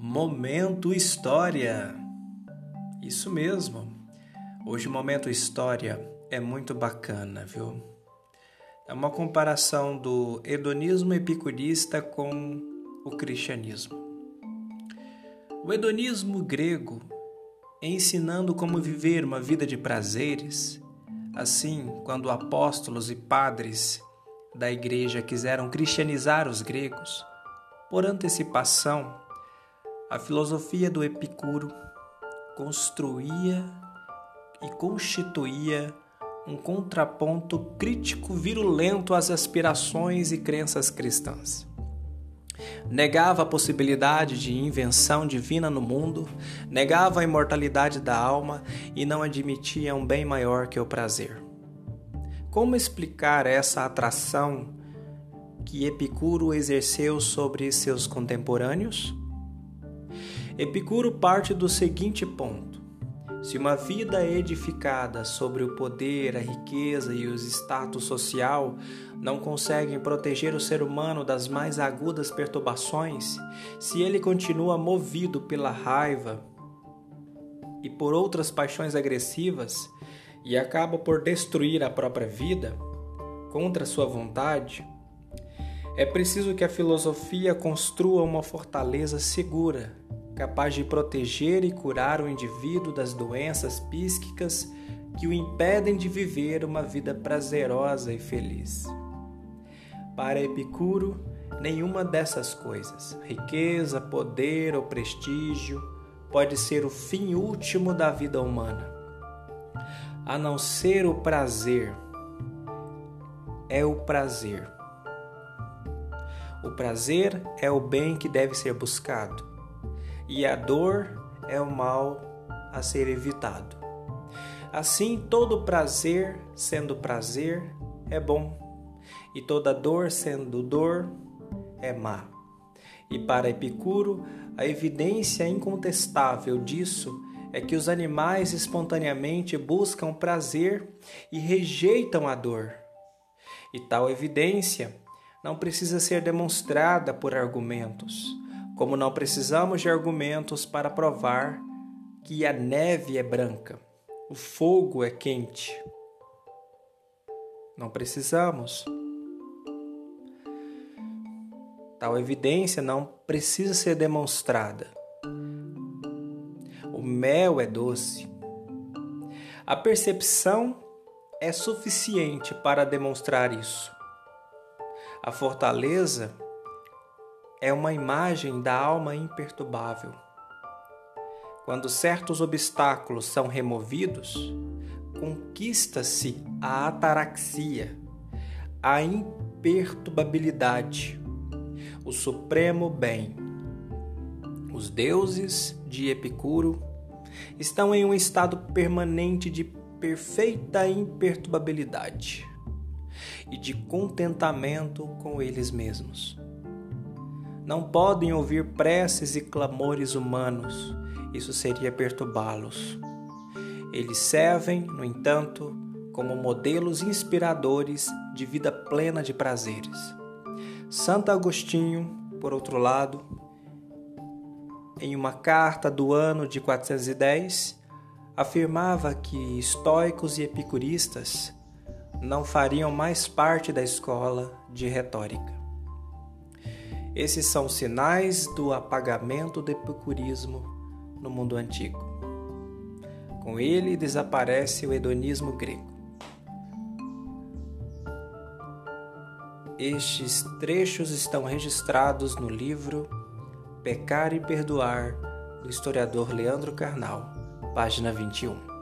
Momento História. Isso mesmo. Hoje o Momento História é muito bacana, viu? É uma comparação do hedonismo epicurista com o cristianismo. O hedonismo grego, ensinando como viver uma vida de prazeres, assim, quando apóstolos e padres da igreja quiseram cristianizar os gregos, por antecipação, a filosofia do Epicuro construía e constituía um contraponto crítico virulento às aspirações e crenças cristãs. Negava a possibilidade de invenção divina no mundo, negava a imortalidade da alma e não admitia um bem maior que o prazer. Como explicar essa atração que Epicuro exerceu sobre seus contemporâneos? Epicuro parte do seguinte ponto: se uma vida edificada sobre o poder, a riqueza e o status social não conseguem proteger o ser humano das mais agudas perturbações, se ele continua movido pela raiva e por outras paixões agressivas e acaba por destruir a própria vida contra sua vontade, é preciso que a filosofia construa uma fortaleza segura capaz de proteger e curar o indivíduo das doenças psíquicas que o impedem de viver uma vida prazerosa e feliz. Para Epicuro, nenhuma dessas coisas, riqueza, poder ou prestígio, pode ser o fim último da vida humana, a não ser o prazer. É o prazer. O prazer é o bem que deve ser buscado e a dor é o mal a ser evitado. Assim, todo prazer, sendo prazer, é bom, e toda dor, sendo dor, é má. E para Epicuro, a evidência incontestável disso é que os animais espontaneamente buscam prazer e rejeitam a dor. E tal evidência não precisa ser demonstrada por argumentos como não precisamos de argumentos para provar que a neve é branca, o fogo é quente. Não precisamos. Tal evidência não precisa ser demonstrada. O mel é doce. A percepção é suficiente para demonstrar isso. A fortaleza é uma imagem da alma imperturbável. Quando certos obstáculos são removidos, conquista-se a ataraxia, a imperturbabilidade, o supremo bem. Os deuses de Epicuro estão em um estado permanente de perfeita imperturbabilidade e de contentamento com eles mesmos não podem ouvir preces e clamores humanos, isso seria perturbá-los. Eles servem, no entanto, como modelos inspiradores de vida plena de prazeres. Santo Agostinho, por outro lado, em uma carta do ano de 410, afirmava que estoicos e epicuristas não fariam mais parte da escola de retórica. Esses são sinais do apagamento do epicurismo no mundo antigo. Com ele desaparece o hedonismo grego. Estes trechos estão registrados no livro Pecar e Perdoar, do historiador Leandro Carnal, página 21.